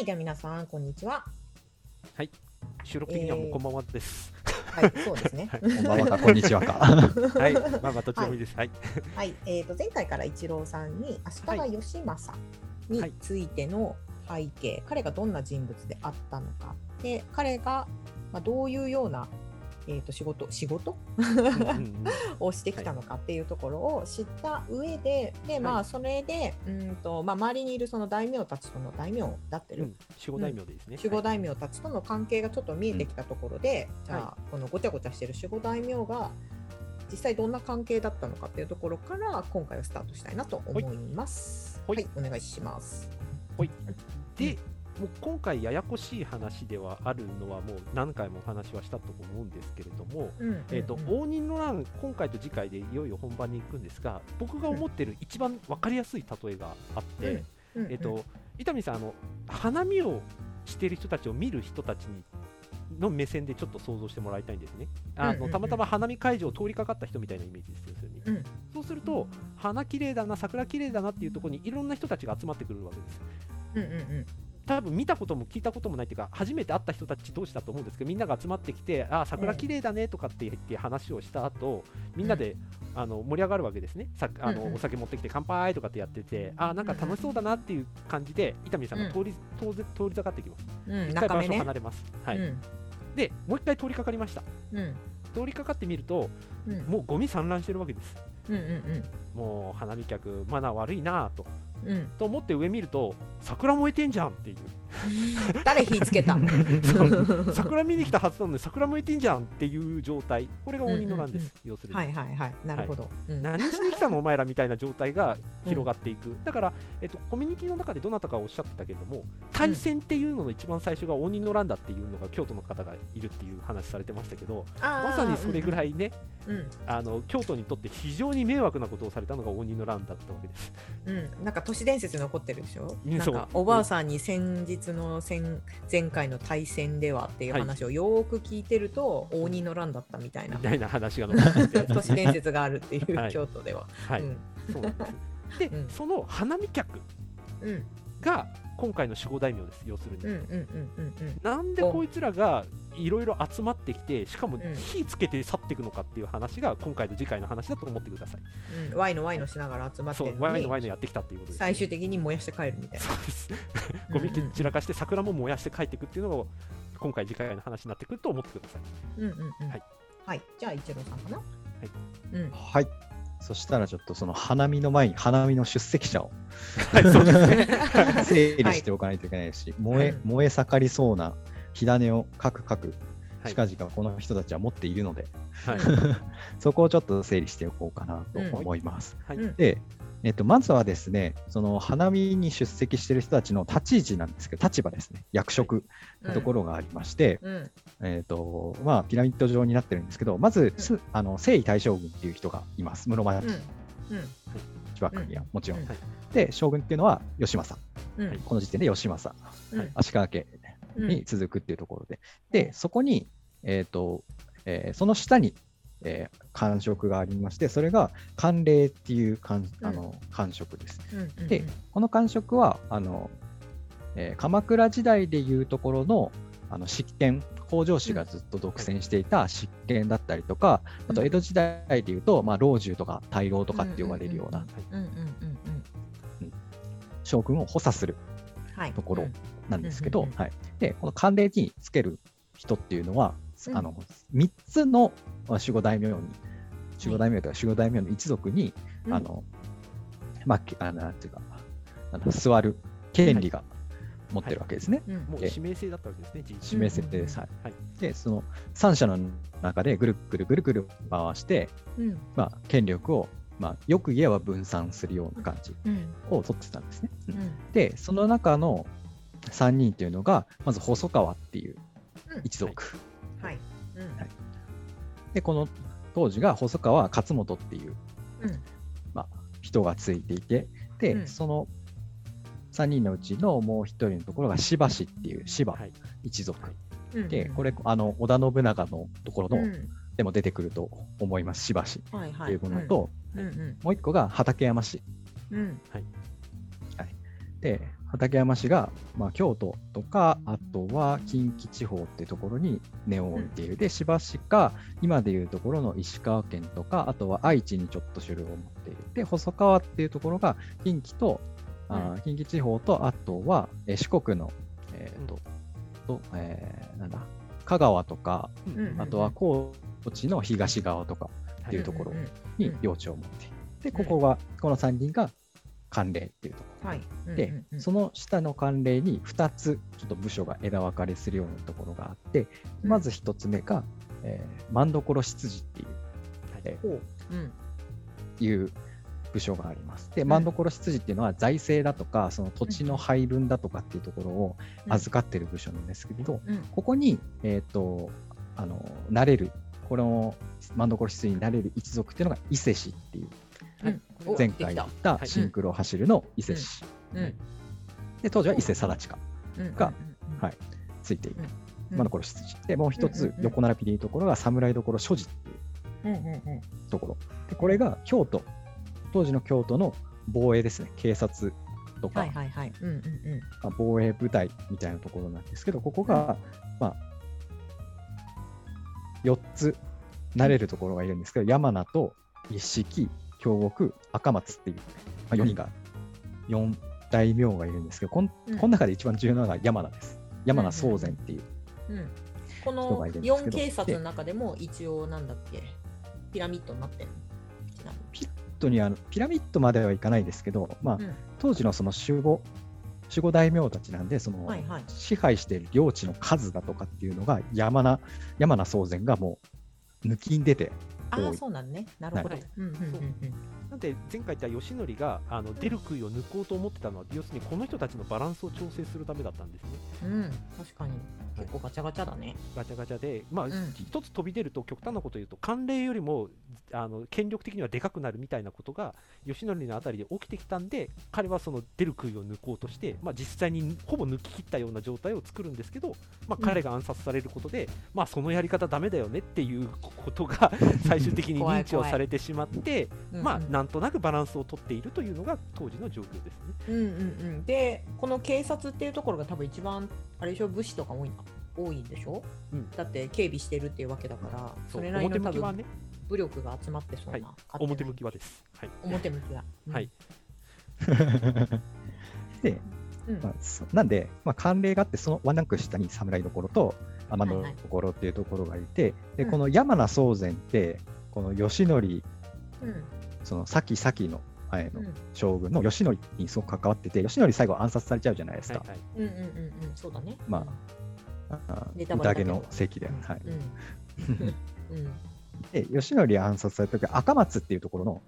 はい、では皆さん、こんにちは。はい。収録的にはもうこんばんはです。はい、そうですね。はいこんばんはか、こんにちはか。はい。まあまあどっちでもいいです。はい。はい、えっ、と、前回から一郎さんに、足利義政についての背景、彼がどんな人物であったのか、で、彼が、まあ、どういうような、えー、と仕事仕事？うんうんうん。をしてきたのかっていうところを知った上で、でまあ、はい。それでうんと、まあ、周りにいるその大名たちとの大名だってる、うん。守護大名ですね。守護大名たちとの関係がちょっと見えてきたところで、じゃあ、はこのごちゃごちゃしてる守護大名が実際どんな関係だったのかっていうところから今回はスタートしたいなと思います。は、はい。いお願いします。で、もう今回ややこしい話ではあるのはもう何回もお話はしたと思うんですけれども、うんえっとうん応仁の乱今回と次回でいよいよ本番に行くんですが、僕が思ってる一番わかりやすい例えがあって、うんえっと伊丹さんあの花見をしている人たちを見る人たちにの目線でちょっと想像してもらいたいんですね。あうんうんうん。のたまたま花見会場を通りかかった人みたいなイメージですよ、それにうん。そうすると、花綺麗だな、桜綺麗だなっていうところにいろんな人たちが集まってくるわけです。うんうんうん多分見たことも聞いたこともないっていうか、初めて会った人たち同士だと思うんですけど、みんなが集まってきて、あー桜綺麗だねとかって言って話をした後みんなで、あの盛り上がるわけですね。さあのお酒持ってきて乾杯とかってやってて、あーなんか楽しそうだなっていう感じで、伊丹さんが通り、通り通りかかってきます。うん一回場所。離れます。はいうんで、もう一回通りかかりました。うん通りかかってみると、うんもうゴミ散乱してるわけです。もう花見客、マナー悪いなぁと。うんと思って上見ると、桜燃えてんじゃんっていう。誰火つけた？桜見に来たはずなのに桜燃えてんじゃんっていう状態。これが鬼の乱です、要するに。はいはいはい。なるほど。うん。何しに来たのお前らみたいな状態が広がっていく、だから、えっと、コミュニティの中でどなたかおっしゃってたけれども対戦っていうのの一番最初が鬼の乱だっていうのが京都の方がいるっていう話されてましたけどまさにそれぐらいね、うんあの京都にとって非常に迷惑なことをされたのが鬼の乱だったわけです。うん、なんか都市伝説に残ってるでしょ？う。んなんかおばあさんに先日の先前回の対戦ではっていう話をよーく聞いてると、応仁の乱だったみたいな。みたいな話が都市伝説があるっていう、はい。京都では。はい、うん。そうなん。でうん。その花見客うん。が今回の守護大名です要するに。うんうんうんうんなんでこいつらがいろいろ集まってきて、しかもうん火つけて去っていくのかっていう話が今回と次回の話だと思ってください。うんうん。ワイのワイのしながら集まってそう、るのにワイのワイのやってきたっていうことです。最終的に燃やして帰るみたいな。そうです。ゴミ散らかして桜も燃やして帰っていくっていうのが今回次回の話になってくると思ってください。うんうんうん。はい。はい。じゃあ一郎さんかな？いうん。はい。そしたらちょっとその花見の前に花見の出席者を。整理しておかないといけないし、燃えはい燃え盛りそうな火種をかくかくはい近々この人たちは持っているので、はい。そこをちょっと整理しておこうかなと思います。はい。うんで、えっと、まずはですね、その花見に出席している人たちの立ち位置なんですけど、立場ですね、役職のところがありまして、うん。えっとまあ、ピラミッド状になってるんですけど、まず、すあの征夷大将軍っていう人がいます、室町うん。うん。幕にはもちろん。うん。はい。で、将軍っていうのは義政、うん。この時点で義政、うん。足利家うん。に続くっていうところで、で、そこに、えっとえーその下に、えー官職がありまして、それが官令っていう官あの官職です。うんで、この官職はあの、えー鎌倉時代でいうところのあの執権、北条氏がずっと独占していた執権だったりとか、あと江戸時代でいうと、まあ、老中とか大老とかって呼ばれるような。将軍を補佐するはい。ところうんなんですけどはい、でこの官令につける人っていうのは、うん。あの3つのまあ守護大名に、守護大名とか守護大名の一族に、うん。あのまあ、けあのなんていうか、あの座る権利が持ってるわけですね。うん。もう指名制だったわけですね、人指名制定です。はい。はい。で、その3社の中でぐるぐるぐるぐる回して、うん。まあ、権力を、まあ、よく言えば分散するような感じうん。を取ってたんですね。うん。うん。で、その中の3人っていうのが、まず細川っていううん。一族。はい。うん。はい。で、この当時が細川勝元っていううん。人がついていて、で、うん。その3人のうちのもう一人のところが柴氏っていう柴はい。一族。うん。で、これ、あの、織田信長のところの、うん。でも出てくると思います、柴氏はいはっていうものと、うん。うんもう一個が畠山氏。うん。で、畠山氏が、まあ、京都とか、あとは近畿地方っていうところに根を置いている。で、千葉氏が今でいうところの石川県とか、あとは愛知にちょっと種類を持っている。で、細川っていうところが近畿と、あー近畿地方と、あとは、えー四国の、えーと、とえーなんだ、香川とか、うんうんあとは高知の東側とかっていうところうんうん。に領地を持っている。で、ここが、この3人が関連っていうところ。はい。で、うんうんうんその下の関連に2つちょっと部署が枝分かれするようなところがあって、うんまず1つ目が、えー、万所執事っていうえほう。うん。いう部署があります。で、ん万所執事っていうのは財政だとか、その土地の配分だとかっていうところをうん預かってる部署なんですけれど、うん。ここに、えっ、と、あの、なれる、この万所執事になれる一族っていうのが伊勢氏っていう、前回言った。はい。シンクロを走るの伊勢氏。うん。で、当時は伊勢貞親うん。がうん。はい。ついている。うん。万所執事。で、もう一つ横並びでいうところが侍所所持っていう。ところ。で、これが京都、当時の京都の防衛ですね、警察とか、防衛部隊みたいなところなんですけど、ここが、まあ、4つなれるところがいるんですけど、山名と一式、京極、赤松っていう、まあ、4人が、4大名がいるんですけど、こんうん。この中で一番重要なのが山名です。山名宗禅っていう。うん。こ人のがいるんですけど。四警察の中でも一応なんだっけ？ピラミッドになってるピラミッドにあのピラミッドまではいかないですけど、まあ、うん。当時のその守護守護大名たちなんで、その、はいはい。支配している領地の数だとかっていうのが山名山名宗禅がもう抜きん出てああ、そうなんね。なるほどはい。うんうんうんうん。なんで前回言った義則があの出る杭を抜こうと思ってたのは要するにこの人たちのバランスを調整するためだったんですね。うん、確かに。結構ガチャガチャだね。ガチャガチャでまあん。一つ飛び出ると極端なことを言うと慣例よりもあの権力的にはでかくなるみたいなことが義則のあたりで起きてきたんで彼はその出る杭を抜こうとして、まあ、実際にほぼ抜き切ったような状態を作るんですけど、まあ、うん。彼が暗殺されることで、まあそのやり方ダメだよねっていうことが 最終的に認知をされてしまってまあうんうんなんとなくバランスをとっているというのが当時の状況ですね。うんうんうん。で、この警察っていうところが多分一番、あれでしょ、武士とか多い。多いんでしょ、うんだって警備してるっていうわけだから、そそうれなりの多分ね、武力が集まってそうな、はい表向きはです。はい。表向きは。うんはい。で、うんまあ、そなんで、まあ、慣例があって、そのワンランク下に侍所と天野はいはい所っていうところがいて、でうんこの山名宗禅って、この義則、うんその先々の前のうん。将軍の義則にすごく関わってて、義則最後暗殺されちゃうじゃないですか。うんうんうんうん、そうだね。まあ宴の席で、はい。で、義則暗殺された時赤松っていうところの、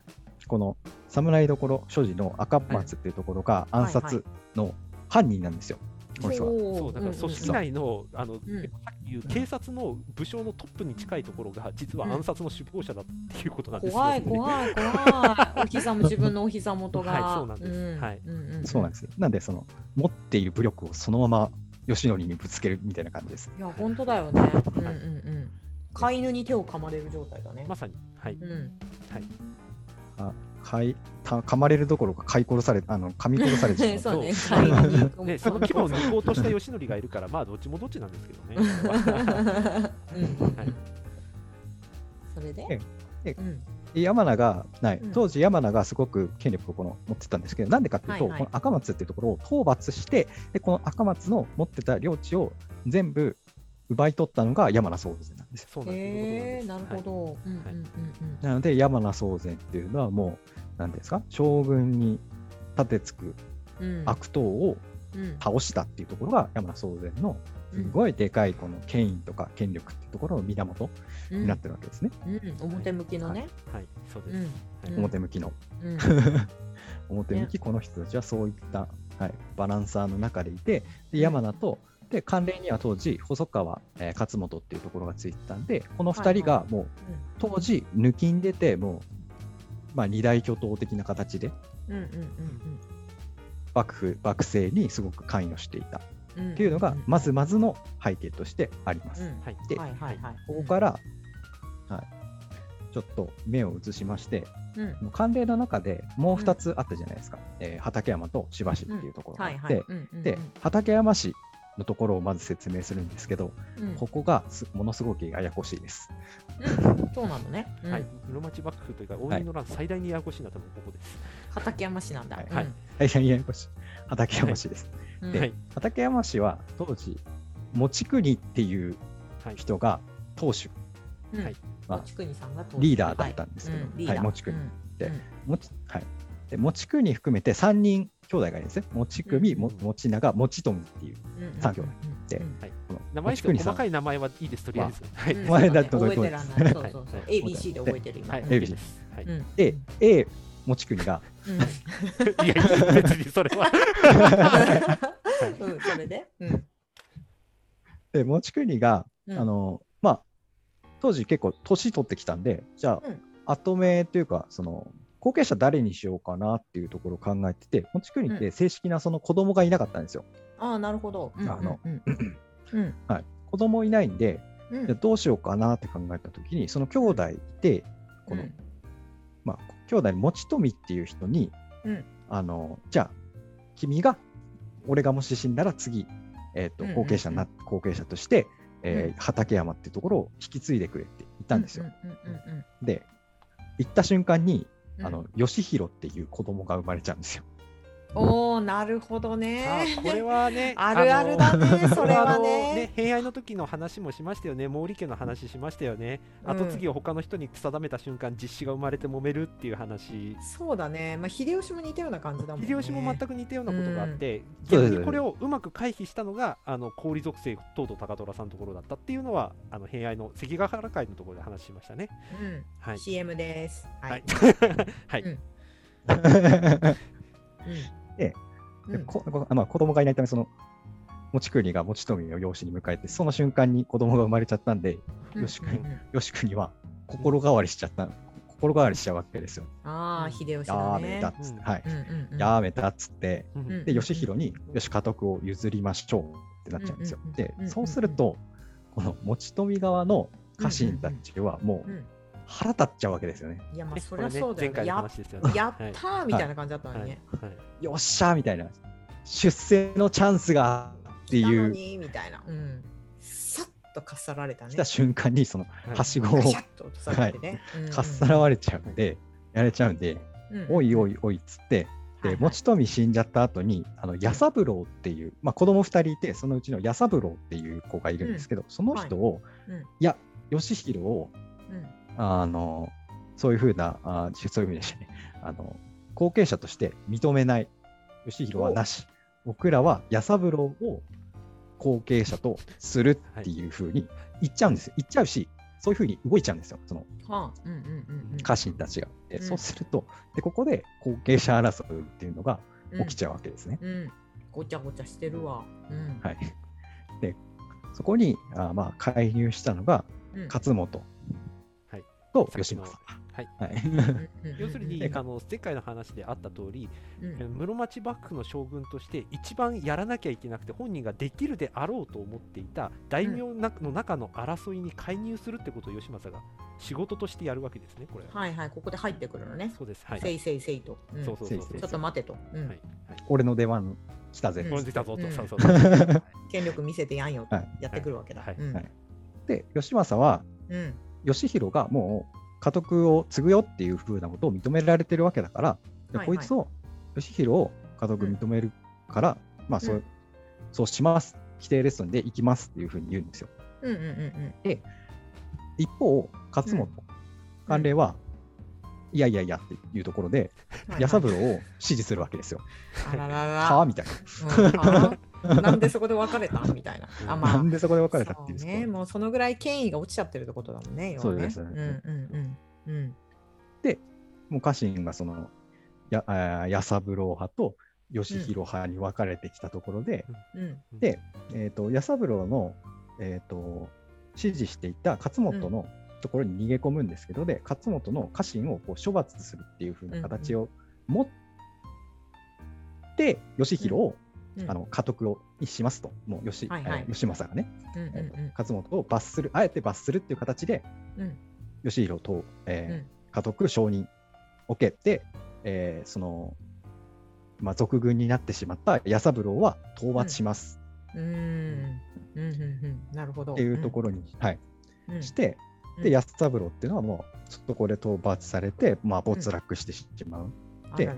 この侍所所持の赤松っていうところが暗殺の犯人なんですよ、そうだから組織内のあの、んさっき言う警察の武将のトップに近いところが実は暗殺の首謀者だっていうことなんですよ怖いね。怖い怖い。お膝も自分のお膝元が。はいそうなんですはいうんうんそうなんですよ。なんで、その、持っている武力をそのまま義則にぶつけるみたいな感じです。いや、本当だよね。うんうんうん。飼い犬に手を噛まれる状態だね。まさに。はい。うん。かいた噛まれるどころか、飼い殺され、あの噛み殺されてしまう。そうね。その規模を抜こうとした義則がいるから、まあどっちもどっちなんですけどね。それで？ええ。うん。で山名がない。うん。当時山名がすごく権力をこの持ってたんですけどなんでかっていうと、はいはい。この赤松っていうところを討伐してでこの赤松の持ってた領地を全部奪い取ったのが山名宗禅なんですよそうなんですなるほはいど。うんうんうんなので山名宗禅っていうのはもう何ですか？将軍に立てつくうん。うん。悪党をうん。倒したっていうところが山名宗禅のすごいでかいこの権威とか権力っていうところの源うんになってるわけですね、うん。表向きのね。はい、そうです。うん。はい表向きのうん。表向きこの人たちはそういった、はい、バランサーの中でいてで山名とで関連には当時細川、えー勝本っていうところがついてたんでこの2人がもう当時抜きんでてもう、まあ、二大巨頭的な形でうんうん幕府幕政にすごく関与していた。っうんうん。ていうのがまずまずの背景としてあります。ではいはいはい。ここから、はい、ちょっと目を移しまして、うん。慣例の中でもう2つあったじゃないですか、えー畠山と芝市っていうところがあって、で畠山市のところをまず説明するんですけど、うん。ここがすものすごくややこしいです。うん。そうなのね。うん。はい、室町幕府というか、応仁の乱最大にややこしいのは多分ここです。畠山市なんだ。はい。はい。大変ややこしい。畠山市です。うん。ではい。畠山市は当時、持国っていうはい。人が当主、うん。はい。まあ持国さんがリーダーだったんですけどはい。持国うん。でうん。持ちはい、で持国含めて3人兄弟がいるんですね。持国、うんも持長、持富っていう。うん三兄弟でうん。この名前細かい名前はいいです、とりあえず。はい。うん。前だと覚えてらんない。そうそうそう。はい。ABC で覚えてる今。ABC です。はい。うん。で、A 持国が、うん。いや、別にそれは。うんそれで？うん。で持国が、うん。あの、まあ、当時結構年取ってきたんで、じゃあ、うん。後目というか、その、後継者誰にしようかなっていうところを考えてて、持国って正式なその子供がいなかったんですよ。ああなるほど。うんあのうん。うん。はい。子供いないんで、うん。じゃあどうしようかなって考えたときに、その兄弟いて、この、うん。まあ、兄弟に持富っていう人に、うん。あの、じゃあ、君が、俺がもし死んだら次、えっ、とうんうん、後継者にな、後継者として、えーうん。畠山っていうところを引き継いでくれって言ったんですよ。うんうんうん。で、行った瞬間に、うんあの、義弘っていう子供が生まれちゃうんですよ。おおなるほどね。あこれはね、あるあるだねそれはねね平愛の時の話もしましたよね、毛利家の話しましたよね、うん後継ぎを他の人に定めた瞬間、実子が生まれて揉めるっていう話、そうだね。まあ秀吉も似たような感じだもんね。秀吉も全く似たようなことがあって、うん逆にこれをうまく回避したのが、あの氷属性、東堂高虎さんのところだったっていうのは、あの平愛の関ヶ原会のところで話しましたね。うん。はい。CM です。ははいい。。はい うん でうここまあ、子供がいないため、その、持国が持富を養子に迎えて、その瞬間に子供が生まれちゃったんで、うん。義国うんうん。義国は心変わりしちゃった、心変わりしちゃうわけですよ。ああ秀吉やだね。めたっつって、うん。はい。やめたっつって、で、義弘に、よし、家督を譲りましょうってなっちゃうんですよ。でそうすると、この持富側の家臣たちはもううん腹立っちゃうわけですよね。いやまあねそりゃそうだよね。やったーみたいな感じだったのはいにね。はいよっしゃーみたいな、出世のチャンスがって来たのいう、にみたいな。うん。さっとかっさられたね来た。瞬間に、その、はいはしごをガシャッと落とされてね。かっさらわれちゃうんで、やれちゃうんで、おいおい。いおいっつって、で、はいはい持富死んじゃった後に、あの、矢三郎っていう、まあ、子供二人いて、そのうちの矢三郎っていう子がいるんですけど、その人を、うんいや、義弘を、うんあの、そういうふうな、あそういうふうにしてね、あの、後継者として認めない。義弘はなし。僕らは矢三郎を後継者とするっていうふうに言っちゃうんですよ。言っちゃうし、そういうふうに動いちゃうんですよ。その。家臣たちが。でうんそうすると、で、ここで後継者争いっていうのが起きちゃゃうわけですね。う。うん。ごちゃごちゃしてるわ。うん。はい。で、そこに、あまあ、介入したのが、うん勝本はいとさっきの義政。はい要するに、うんあの前回の話であった通り、うん室町幕府の将軍として一番やらなきゃいけなくて本人ができるであろうと思っていた大名なの中の争いに介入するってことを義政が仕事としてやるわけですね、これは。はいはい、ここで入ってくるのね。そうです。はい。せいせいせいと。うんそうそう。ちょっと待てと。うんはい。俺の出番来たぜ。うんこれできたぞと。うんそうそうそう。権力見せてやんよとはいやってくるわけだ。はいで、義政は、うん義弘がもう家督を継ぐよっていうふうなことを認められてるわけだから、ではいこいつを、義弘を家督認めるから、まあそう、うんそうします。規定レッスンで行きますっていうふうに言うんですよ。うんうんうん一方、勝本、慣例は、いやいやいやっていうところで、うん。矢三郎はいはいを支持するわけですよ。あららはらあみたいな。なんでそこで別れた？みたいな。あまあなんでそこで別れた？っていうそうね、もうそのぐらい権威が落ちちゃってるってことだもんね。要はね。そうですうんうんうんうん。もう家臣がその、やあー矢三郎派と義弘派に分かれてきたところで、うんで、えー、と矢三郎の、えー、と支持していた勝本のところに逃げ込むんですけど、で勝本の家臣をこう処罰するっていう風な形を持って、義弘を、うん。あの家督をにしますと、もう義,、はいはい。えー義政がね、うんうんえーと勝本を罰する、あえて罰するっていう形で、うん。うん義弘と、えー家督承認を受けて、えーその、まあ、賊軍になってしまった弥三郎は討伐します。うん。うん。うん。うん。なるほど。っていうところに、はい、ろして、うん。で、弥三郎っていうのはもう、そこで討伐されて、まあ、没落してしまう。で。はい。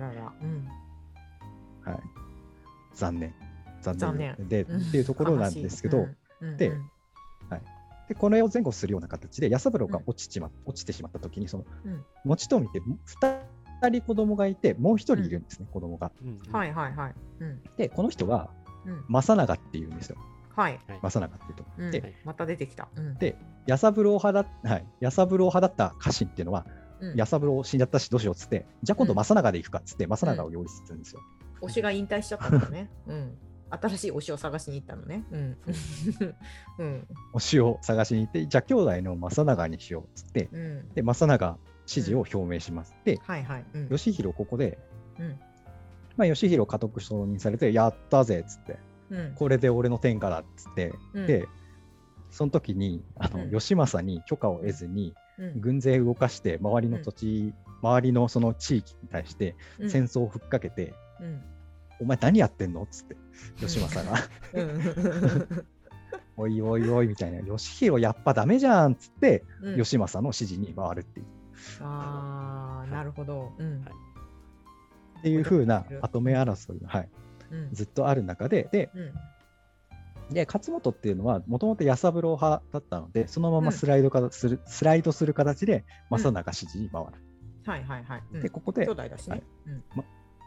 残念。残念。残念で、うんっていうところなんですけど、悲しいうんでこれを前後するような形で、弥三郎が落ちちま、落ちてしまったときに、その、うん持ち富って2人子供がいて、もう1人いるんですね、子供が。うんうんはいはいはい。うん。で、この人がうん。正長っていうんですよ。はい。正長っていうと。うんで、また出てきた。うん。で弥三郎派だ、はい、弥三郎派だった家臣っていうのは、うん弥三郎死んじゃったしどうしようっつって、じゃあ今度正長で行くかっつって、正長を用意するんですよ。推しが引退しちゃったんだね。うん。新しい推しを探しに行ったのね。うん。うん。推しを探しに行って、じゃあ兄弟の正長にしようっつって、うん。で、正長支持を表明します。で、はいはい。うん。義弘ここで、うん。まあ、義弘家督承認されて、やったぜっつって、うん。これで俺の天下だっつって、うんで、その時にあの、うん義政に許可を得ずに、うん軍勢動かして、周りの土地、周りのその地域に対してうん戦争をふっかけて、うん。お前何やってんの？っつって、義政が、うん。おいおいおいみたいな、義弘やっぱダメじゃんっつって、うん義政の指示に回るっていう。ああ、なるほど。うん。はいっていう風な覚えてる跡目争いが、はい、うん。ずっとある中で、で、うん。で勝本っていうのは、もともと弥三郎派だったので、そのまうんまスライドかする、スライドする形で、うん正長支持に回る。はいはいはい。うんで、ここで兄、弟だしね。うん。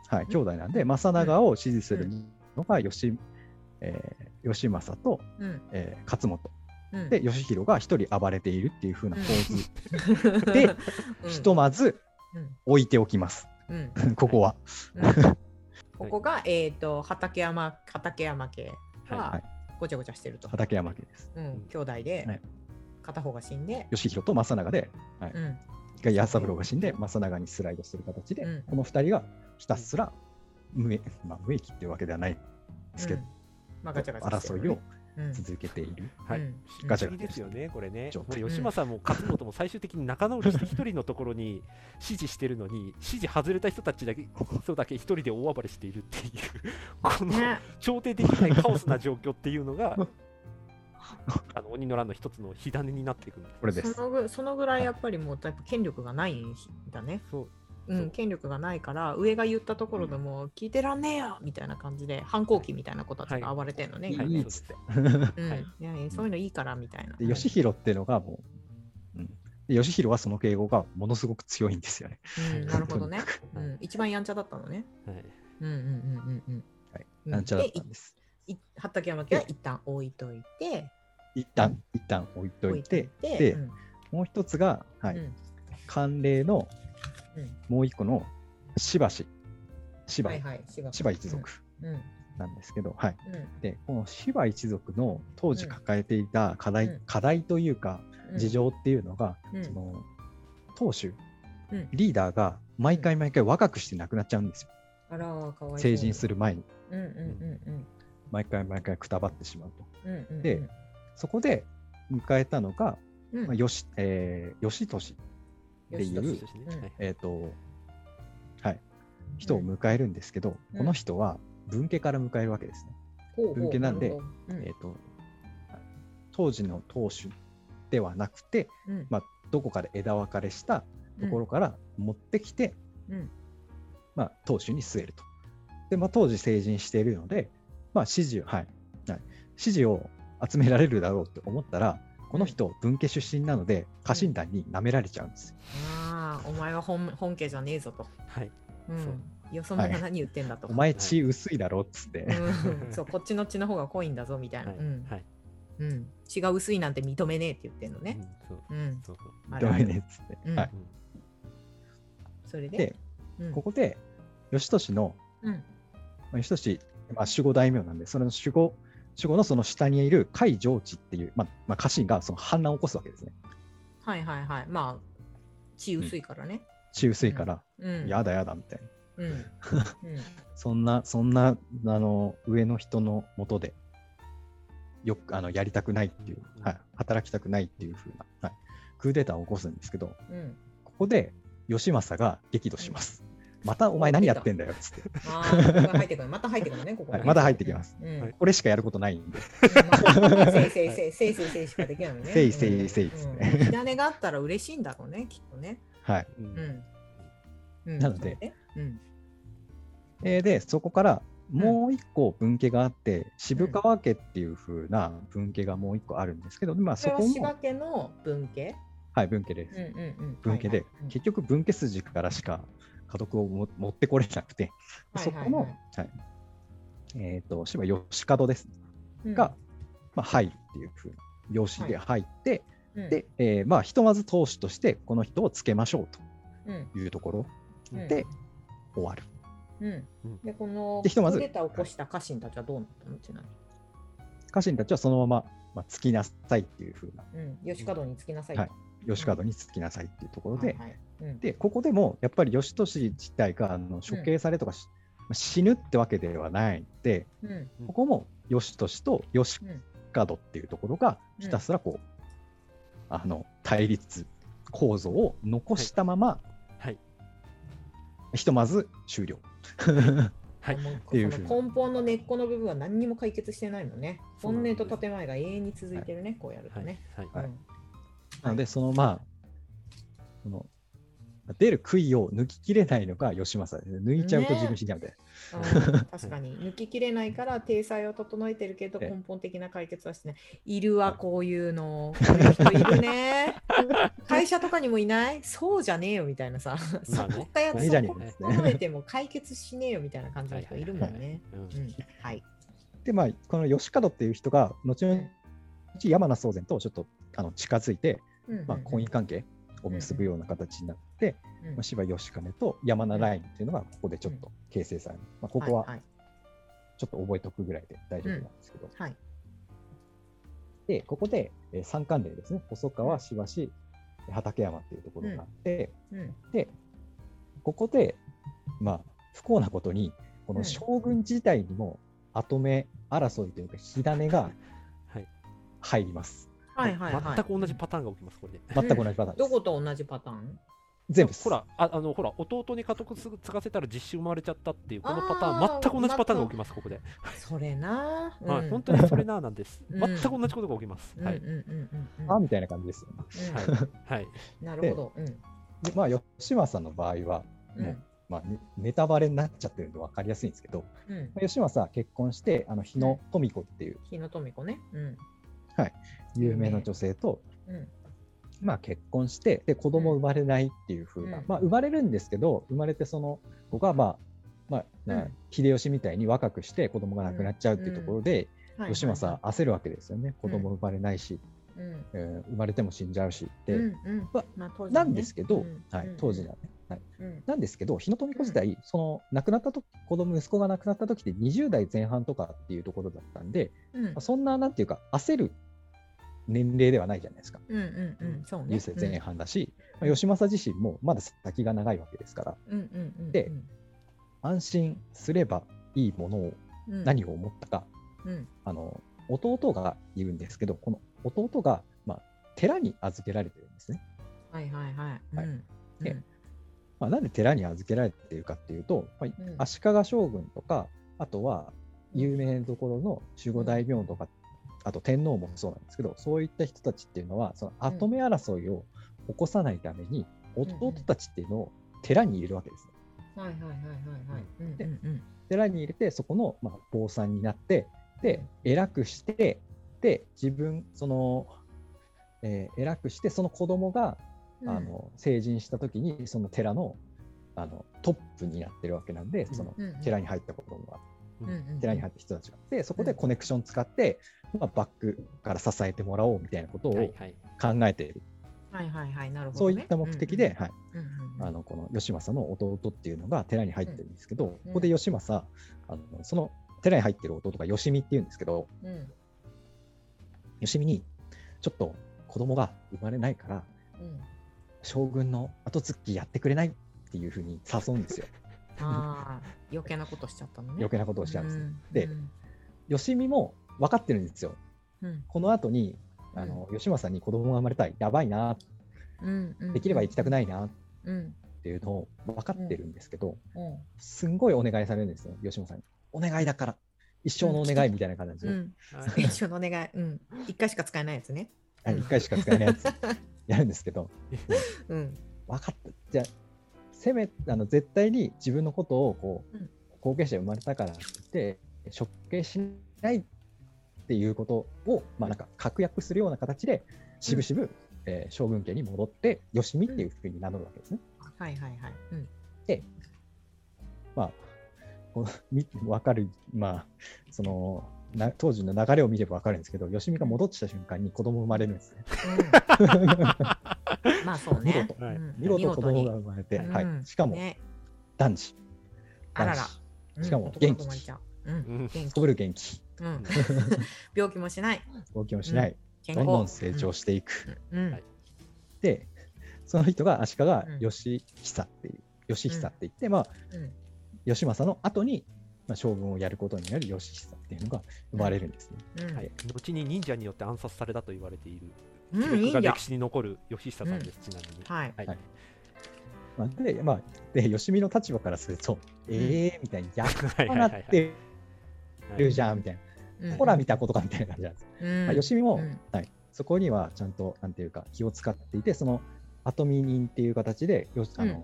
はい、兄弟なんで、正長を支持するのが義,、えー義政と、うん。えー勝本。うん。で、義弘が一人暴れているっていう風な構図、で うん、ひとまずうん置いておきます、うん。ここは。うんここが、えっと、畠山、畠山家ははごちゃごちゃしてると。畠山家です。うん。兄弟ではい、片方が死んで、義弘と正長で、はいうん。が弥三郎が死んで、正長にスライドする形で、うんこの二人がひたすら無益,、まあ、無益っていうわけではないですけど、うん。まあ、ガチャガチャ争いを続けている。はい。うん。ガチです。よね、これね。状態。もう吉政も勝本も最終的に仲直りして一人のところに支持してるのに、支持外れた人たちだけ人だけ一人で大暴れしているっていう、このね、調停できないカオスな状況っていうのが、あの鬼の乱の一つの火種になっていくんです。これです。そのぐそのぐらいやっぱりもうやっぱ権力がないんだね。そううん、権力がないから上が言ったところでも聞いてらんねえよみたいな感じで反抗期みたいな子たちが暴れてんのね。いはいいっつって。うんそういうのいいからみたいな。で、義弘っていうのがもう、うん、で義弘はその敬語がものすごく強いんですよね。うん、なるほどね。うん、一番やんちゃだったのね。はいうんうんうんうんうん。はいうんちゃらだったんです。畠山家は一旦置いといて、一旦、一旦置いといて、置いといてで、うんもう一つが、はい、うん慣例のうんもう一個のしばし、しば。一族なんですけど、はい。うん。で、このしば一族の当時抱えていた課題、うん。課題というか、うん。事情っていうのが、うん。その当主、うん。リーダーが毎回毎回若くして亡くなっちゃうんですよ。あらかわい成人する前に、うんうんうん毎回毎回くたばってしまうと。うんうんうん。でそこで迎えたのが、うん。まあ、よし、えー、義俊っていうえっ、と、はい、人を迎えるんですけど、うん。この人は文家から迎えるわけですね。ほうほう文家なんでえっ、と、はい当時の当主ではなくて、うん。まあ、どこかで枝分かれしたところから持ってきて、うん。まあ、当主に据えると。で、まあ、当時成人しているので、まあ、支持を、はい、はい、支持を集められるだろうって思ったら、この人、文家出身なので、家臣団に舐められちゃうんですよ。ああお前は本本家じゃねえぞと。はい。うん。そう。よそ者が何言ってんだと。お前血薄いだろっつって、うん。そうこっちの血の方が濃いんだぞみたいな。はい。うん。はい。うん。血が薄いなんて認めねえって言ってんのね。うんそう。うん。そうそう。あるダメねっつって。うん。はい、それで？で、うん。ここで、義俊の、うん。まあ、義俊、まあ、守護大名なんで、それの守護、守護のその下にいる甲斐上智っていう、まあまあ、家臣がその反乱を起こすわけですね。はいはいはい。まあ血薄いからね。血薄いから、うん。やだやだみたいな。うん。うんそんな、そんな、あの、上の人のもとで、よく、あの、やりたくないっていう、うんはい、働きたくないっていう風な、はい、クーデターを起こすんですけど、うん。ここで義政が激怒します。またお前何やってんだよっつって。入ってくる。また入ってくるね、ここね。はいまた入ってきます。うん。はいこれしかやることないんで。まあせいせいせいせいせいせいしかできないのね。せいせいせいですねうん火種があったら嬉しいんだろうね、きっとね。はい。うんうん。うんなので、そうん。えーで、そこからもう一個分家があって、渋川家っていう風な分家がもう一個あるんですけど、まあそそこれは柴も、家の分家？はい、分家です。分家で、はいはい。結局分家筋からしか家督をも持ってこれなくて、はいそこの、はい。はいえっ、と、芝吉門ですね、うん。が、まあ、入るっていう風な養子で入って、うん。で、えーまあ、ひとまず当主としてこの人をつけましょううん。というところうん。で終わる。うん。うん。で、このでひとまずクーデターを起こした家臣たちはどうなったの？ちな家臣たちはそのまま、まあ、つきなさいっていう風な、みに。うん。吉門につきなさい。はい吉門につきなさいっていうところで、はいはいうんで、ここでもやっぱり義利自体があの処刑されとかし、まあ死ぬってわけではないので、うんうんここも義利と義うん門っていうところがひたすらこう、あの対立構造を残したまま、はい。ひとまず終了。はい。もう ていうふうにその根本の根っこの部分は何にも解決してないのね。本音と建前が永遠に続いてるね、こうやるとはいね。。はい。はいうんなので、そのまあ、その出る杭を抜ききれないのが義政です。抜いちゃうと自分死んじゃうみたいうん確かに 抜ききれないから体裁を整えてるけどええ根本的な解決はしてない。いるわ、こういうの。こういう人いるね。会社とかにもいない？そうじゃねえよみたいなさ。そ まあねこったやついいじゃねえそこです整えても解決しねえよみたいな感じの人いるもんね。うんうんはい。で、まあ、この義門っていう人が、後々山名宗全とちょっとあの近づいて、まあ、婚姻関係を結ぶような形になって、うんまあ、芝義兼と山名ラインっていうのがここでちょっと形成される。まあ、ここははいちょっと覚えておくぐらいで大丈夫なんですけど。はい。で、ここで、えー三冠例ですね、細川、しばし、畠山っていうところがあって、うんで、ここで、まあ、不幸なことに、こうんの将軍自体にも跡目争いというか、火種がはい。入ります。はいはいはい。全く同じパターンが起きます、これで。全く同じパターンです。どこと同じパターン？全部ですほら、ああのほら弟に家督継がせたら実子生まれちゃったっていう、このパタあーーン、全く同じパターンが起きます、ここで。それな。うんはい、本当にそれななんです。うん全く同じことが起きます。はい。うんうんうんうんうんあみたいな感じですよね。うんはい。なるほど。うんでまあ、吉政さんの場合は、うんもうまあ、ねネタバレになっちゃってるんで分かりやすいんですけど、うんまあ吉政は結婚して、あの日野富子っていう日野富子ね。うん有名な女性と、うん。まあ、結婚してで子供生まれないっていう風な、うん。まあ、生まれるんですけど生まれてその子が、まあまあ秀吉みたいに若くして子供が亡くなっちゃうっていうところで、はい。吉政は焦るわけですよね、うん。子供生まれないし、うん。えー生まれても死んじゃうしって、うんうん。まあね。なんですけど、うん。はいうん。当時はね、はい、うん。なんですけど日野富子自体、その亡くなった時子供息子が亡くなった時って20代前半とかっていうところだったんで、うん。まあそんななんていうか焦る年齢ではないじゃないですか。うんうんうんそうね。優勢前半だし、まあ、吉政自身もまだ先が長いわけですから、うんうんうんで安心すればいいものをうん。何を思ったか、うん。あの弟がいるんですけど、この弟が、まあ、寺に預けられてるんですね。はいはいはい。はい。うん。でうんまあ、なんで寺に預けられているかっていうと、まあうん。足利将軍とか、あとは有名なところの守護大名とか、あと天皇もそうなんですけど、そういった人たちっていうのは、その跡目争いを起こさないために、弟たちっていうのを寺に入れるわけですね。はいはいはいはいはい。寺に入れて、そこの、まあ、坊さんになって、で、偉くして、で、自分、その、えー偉くして、その子供が、うん。あの成人した時に、その寺のあのトップになってるわけなんで、その寺に入った子供が、うんうん寺に入った人たちが。で、そこでコネクション使って、まあ、バックから支えてもらおうみたいなことを。考えている。はいはいはいなるほどね。そういった目的で、はい、あのこの義政の弟っていうのが寺に入ってるんですけど、うんここで義政、あのその寺に入ってる弟が義見っていうんですけど、うん。義見にちょっと子供が生まれないから、うん。将軍の後継ぎやってくれないっていうふうに誘うんですよ。ああ余計なことしちゃったのね。余計なことをしちゃうんですね。んでうん。義見も分かってるんですよ。うん。この後に、あの、義政に子供が生まれたい、やばいな、うんうんできれば行きたくないな。っうんていうのを分かってるんですけど、うん。すんごいお願いされるんですよ、吉本さんに。お願いだから、一生のお願いみたいな感じで、うん。はい。一緒のお願い。うん。一回しか使えないやつね。はい回しか使えないやつ。やるんですけど、うん。分かった。じゃあ、せめあの絶対に自分のことをこう、うん。後継者生まれたからって処刑しないっていうことを、まあ、なんか確約するような形で、しぶしぶ、えー将軍家に戻って、吉見っていうふうに名乗るわけですね。はいはいはい。うん。まあ、このみ分かる、まあ、そのな当時の流れを見れば分かるんですけど、吉見が戻ってきた瞬間に子供生まれるんですね。うんまあそうね。見事見事子供にが生まれて、うん。はい、しかもね男児。あらら。しかも男元気。ううん。うん。元気。すこぶる元気、うん。病気もしない。病気もしない、健どんどん康成長していく。で、その人が足利うん義久っていう、義久って言って、まあ、うん。義政の後に、まあ、将軍をやることになる義久っていうのが生まれるんですね。うん。はい、後に忍者によって暗殺されたと言われている。うん記録が歴史に残る義久さんです、ちなみに。はい。はい。で、まあ、で、義見の立場からすると、ええー、みたいな、やっ はいぱなってるじん。ゃん、みたいな。うん。ほら見たことかみたいな感じなんです。うん。まあ、吉見も、うん。はい、そこにはちゃんと、なんていうか、気を使っていて、その後見人っていう形で、よあのうん。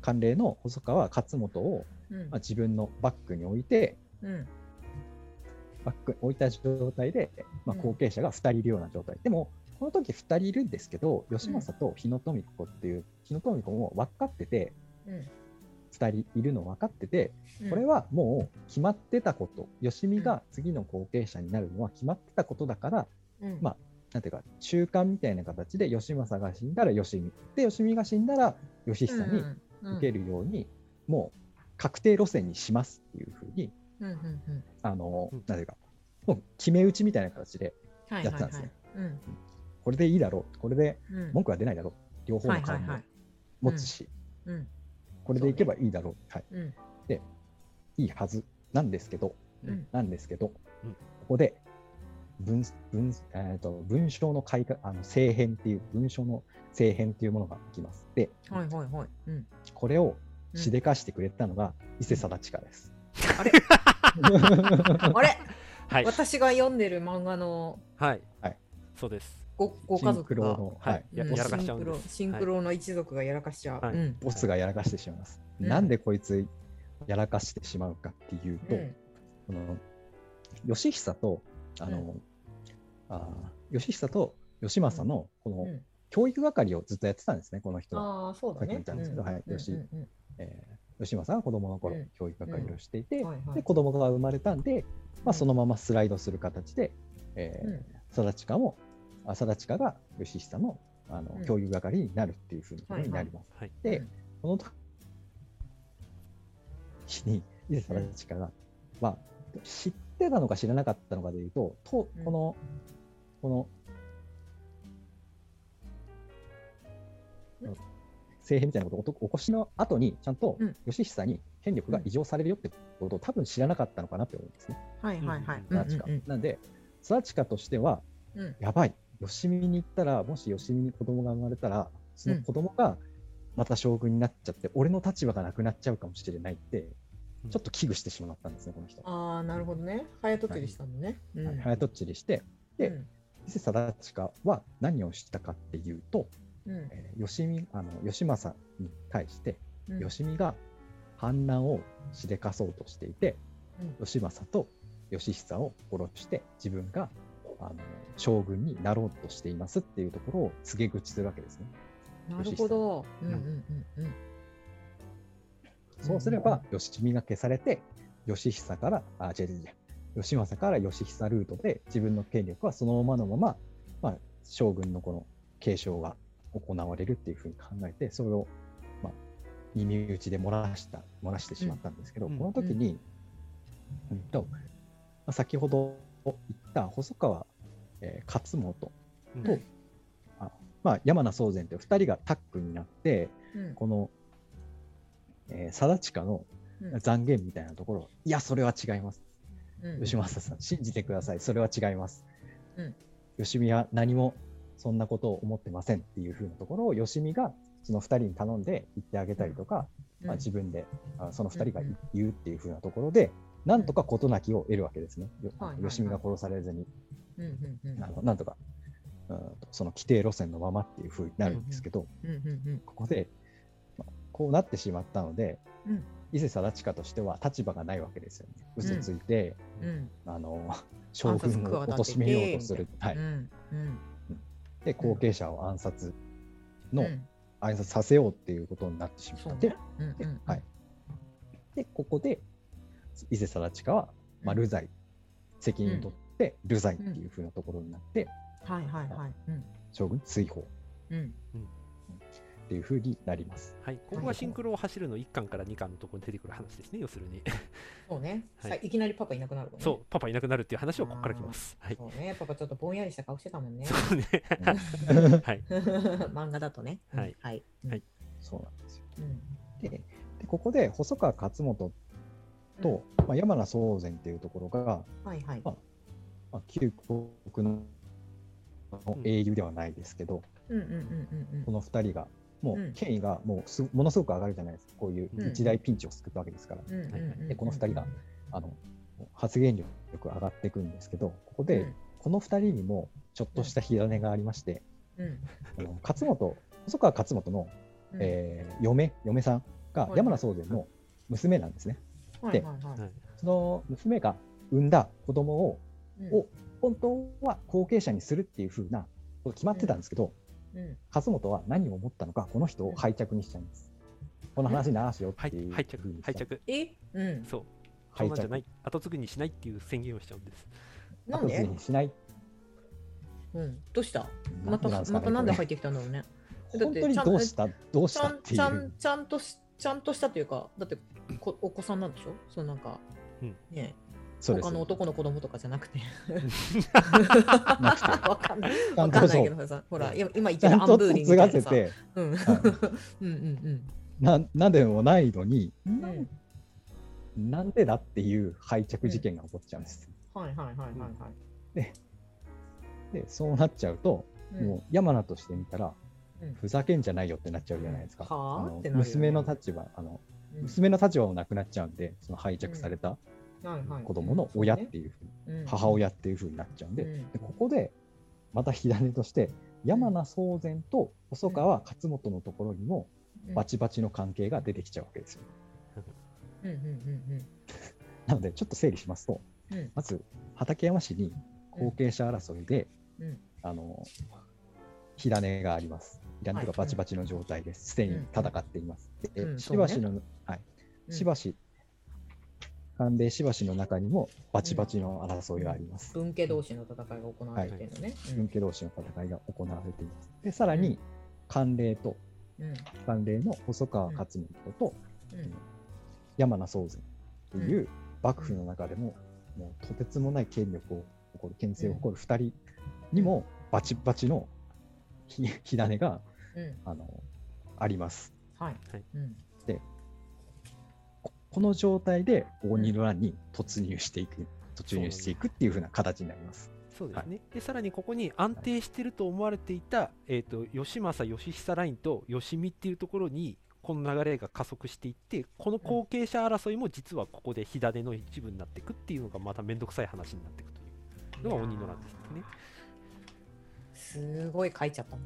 慣例の細川勝元を、うん。まあ、自分のバックに置いて、うん。バックに置いた状態で、まあ、うん。後継者が2人いるような状態。でも、この時2人いるんですけど、義政と日野富子っていう、日野富子も分かってて、うん。2人いるの分かってて、うん。これはもう決まってたこと、吉見が次の後継者になるのは決まってたことだから、うん。まあなんていうか、中間みたいな形で、義政が死んだら義見、で、義見が死んだら義久にうん受けるように、もう確定路線にしますっていうふうに、うんうんうん。あの、うん。なんていうか、もう決め打ちみたいな形で、はいやってたんですね。はいはいこれでいいだろう、これでうん。うん文句は出ないだろう、両方の顔も持つし、うん。これでいけばいいだろう、はい、うん。いいはずなんですけど、うん。なんですけど、うん。ここで文文,、えー、と文章の改革あの正変っていう文章の正変っていうものが起きます。で、はいはいはい。うん。これをうん。しでかしてくれたのが伊勢貞親です。あれ？あれ？はい。私が読んでる漫画のはい。はい。そうです。ごご家族が。シンクロの、はい。ややらかしちゃシンクロうんですシンクロの一族がやらかしちゃう。はい。うん。ボスがやらかしてしまいます。うん。なんでこいつやらかしてしまうかっていうと、うん。この義久とあの、うあー義久と義政のこのうん。教育係をずっとやってたんですね、この人。は。ああそうださっきね。言ったんですけど、はい、うん。よし、うん。うん。えー義政が子供の頃、うん。教育係をしていて、はいはい。で子供が生まれたんで、まあ、そのままスライドする形で、えーうん。貞親も、あ貞親が義久のあの、うん。教育係になるっていうふうなことになります。はい。で、うん。この時に、伊勢貞親が、まあ、知ってたのか知らなかったのかでいうと、とうん。この、この、うん。政変みたいなことを起こしの後に、ちゃんとうん。義久に権力が移譲されるよってことを多分知らなかったのかなって思うんですね。はいはいはい。なんで、貞親としては、やばい、吉見に行ったら、もし吉見に子供が生まれたら、その子供がまた将軍になっちゃって、俺の立場がなくなっちゃうかもしれないって、ちょっと危惧してしまったんですね、この人。ああなるほどね。早とちりしたのね。早とっちりして、でうん。伊勢貞親は何をしたかっていうと、うん。えー吉見あの義政に対して、うん。吉見が反乱をしでかそうとしていて、うん。義政と義久を殺して、自分があの将軍になろうとしていますっていうところを告げ口するわけですね。なるほど。うんうんうんうん。そうすれば、義見が消されて、義久から、あ、違う違う違う、義政から義久ルートで自分の権力はそのままのまま、まあ、将軍のこの継承が行われるっていうふうに考えて、それを、まあ、耳打ちで漏らした、漏らしてしまったんですけど、うんこの時に、うんと、まあ、先ほど言った細川、えー勝元うん。と、あまあ、山名宗全という2人がタッグになって、うん。この、えー、貞親のうん。残言みたいなところ、いや、それは違います。うん。吉政さん、信じてください。それは違います。うん。吉見は何もそんなことを思ってませんっていうふうなところを、よしみがその2人に頼んで言ってあげたりとか、まあ、自分であその2人が言うっていうふうなところで、なんとか事なきを得るわけですね。よはいはいはい。よしみが殺されずに、なんとか、うんとその規定路線のままっていうふうになるんですけど、ここで、まあこうなってしまったので、うん。伊勢貞親としては立場がないわけですよね。嘘ついて、うん。うん。あの将軍を貶めようとする。はい。うんうん。で後継者を暗殺の、うん。暗殺させようっていうことになってしまって、でうんはい、でここで伊勢貞親は、まあ、流罪、責任取って流罪っていうふうなところになって、はいはいはい。うん。将軍追放。うん。っていうふうになります。はい、ここがシンクロを走るの1巻から2巻のところに出てくる話ですね、要するに。そうね。はい。さいきなりパパいなくなるのね。そう、パパいなくなるっていう話はここから来ます。はい。そうね。パパちょっとぼんやりした顔してたもんね。そうね。う んはい。漫画だとね。はい。はい。はい。そうなんですよ。うん。ででここで細川勝元と、まあ、山名宗全っていうところが、はいはい。まあ、旧国の英雄ではないですけど、この2人がもううん権威がもうすものすごく上がるじゃないですか。こういううん。一大ピンチを救ったわけですから、でこの2人があの発言力上がっていくんですけどここで、うん。この2人にもちょっとした火種がありまして、うん。あの勝本細川勝元の、うん。えー嫁嫁さんがはい。山名宗全の娘なんですね。でその娘が産んだ子供をうんを本当は後継者にするっていう風なこと決まってたんですけど、うん。勝本は何を思ったのかこの人を廃着にしちゃうんです。この話ならしよはいっていう廃着廃着。え？うん。そう。廃着じゃない、後継ぎにしないっていう宣言をしちゃうんです。なんで？後継ぎにしない？うん。どうした？またねまたなんでこ入ってきたんだろうね。れ本当にどうした？どうしちゃんた？っていちゃんう。ちゃんとしちゃんとしたというかだってこお子さんなんでしょ？そうなんか、うん。ね他の男の子供とかじゃなくて。わかんない。わかんないけどさほら今今言ったアンブーリンみ継たいなさ。がせて、うん。は うんうんななんでもないのに、うん。なんでだっていう廃着事件が起こっちゃうんです。はいはいはいはいはい。で、そうなっちゃうと、うん。もう山名としてみたら、うん。ふざけんじゃないよってなっちゃうじゃないですか。娘の立場、あのうん。娘の立場もなくなっちゃうんで、その廃着された子供の親っていうふうに、うん。母親っていうふうになっちゃうんで、うん。でここでまた火種として、山名宗全と細川勝元のところにもバチバチの関係が出てきちゃうわけですよ。なので、ちょっと整理しますと、まず畠山氏に後継者争いで、うん。あの火種があります。火種とかバチバチの状態です。すでに戦っています。しばしの、はい、うん。しばし、寒冷しばしの中にもバチバチの争いがあります。文家同士の戦いが行われてるのね。文家同士の戦いが行われています。で、さらに、寒冷と、うん。寒冷の細川勝元とうん。山名宗全という幕府の中でも、もうとてつもない権力を誇る、権勢を誇る2人にもバチバチの火火種がうん。あのあります。はい。はい。うんここの状態で大仁の乱に突入していく、突入していくっていう風な形になります。そうですね、でさらにここに安定してると思われていた、えー、と義政、義久ラインと義見っていうところにこの流れが加速していってこの後継者争いも実はここで火種の一部になっていくっていうのがまた面倒くさい話になっていくというのが鬼の乱ですね。すごい書いちゃったの。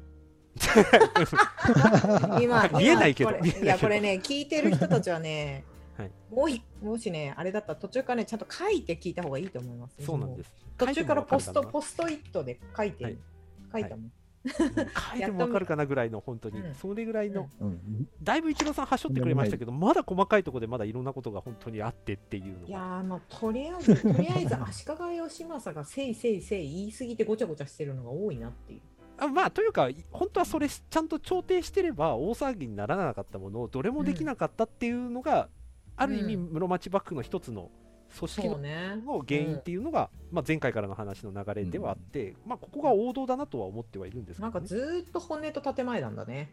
今見えないけど今これ見えないけどいやこれね聞いてる人たちはね、はい。もういもしねあれだったら途中からねちゃんと書いて聞いた方がいいと思います。そうなんです。途中からポスト書いポストイットで書いて、はい。書いたもん。てもわかるかなぐらいの本当に、うんそれぐらいの、うん、だいぶ一郎さんはしょってくれましたけどまだ細かいところでまだいろんなことが本当にあってっていうのがいやーまあとりあえず とりあえず足利義政がせいせいせい言い過ぎてごちゃごちゃしてるのが多いなっていう。あまあというか本当はそれちゃんと調停してれば大騒ぎにならなかったものをどれもできなかったっていうのが、ある意味うん。室町幕府の一つの組織の原因っていうのが、まあ、前回からの話の流れではあって、まあ、ここが王道だなとは思ってはいるんですけど、ね、なんかずーっと骨と建前なんだね。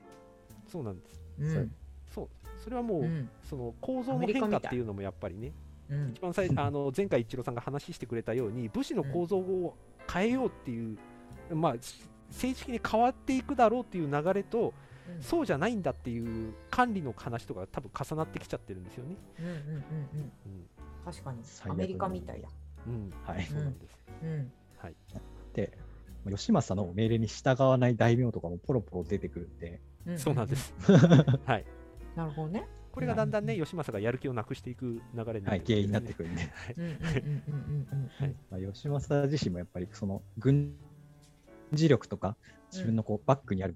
そうなんです。うん。そう。それはもう、うん。その構造の変化っていうのもやっぱりねうん。一番最あの前回一郎さんが話してくれたように武士の構造を変えようっていう、まあ正式に変わっていくだろうっていう流れと、うんそうじゃないんだっていう管理の話とか多分重なってきちゃってるんですよね。うんうんうんうん。うん。確かに。アメリカみたいだ。うん、はい。そうなんです。うん。はい、で、義政の命令に従わない大名とかもポロポロ出てくるんで、うんそうなんで。す。はい。なるほどね。これがだんだんね、義政がやる気をなくしていく流れになはい、るんで。すね原因になってくるんで、うんうんうんうんうんうんまあ、義政自身もやっぱりその軍事力とか、自分のこうバックにある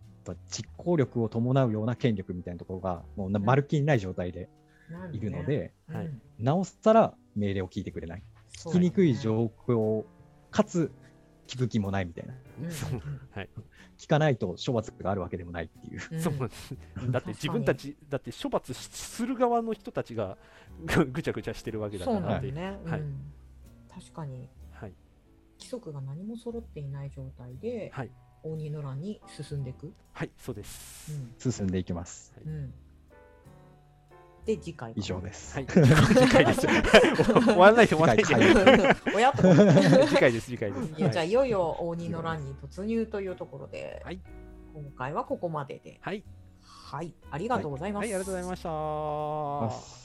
実行力を伴うような権力みたいなところが、もうなまるっきりない状態でうんいるので、うん。はい。なおさら命令を聞いてくれない。聞きにくい状況、かつ聞く気もないみたいな。はい、聞かないと処罰があるわけでもないっていう。うん。そうなんです。だって自分たち、だって処罰する側の人たちがぐぐちゃぐちゃしてるわけだかそうらってなんだね。はい。うん。確かに。はい、規則が何も揃っていない状態ではい、応仁の乱に進んでいく。はい、そうです。進んでいきます。うんうんで次回か以上です。はい、次回です。終わらないで終わらない次で。回親とか 次回です、次回です。いやじゃあはいいよいよ応仁の乱に突入というところで、はい今回はここまでで、はい、はい、ありがとうございます。はい、ありがとうございました。ます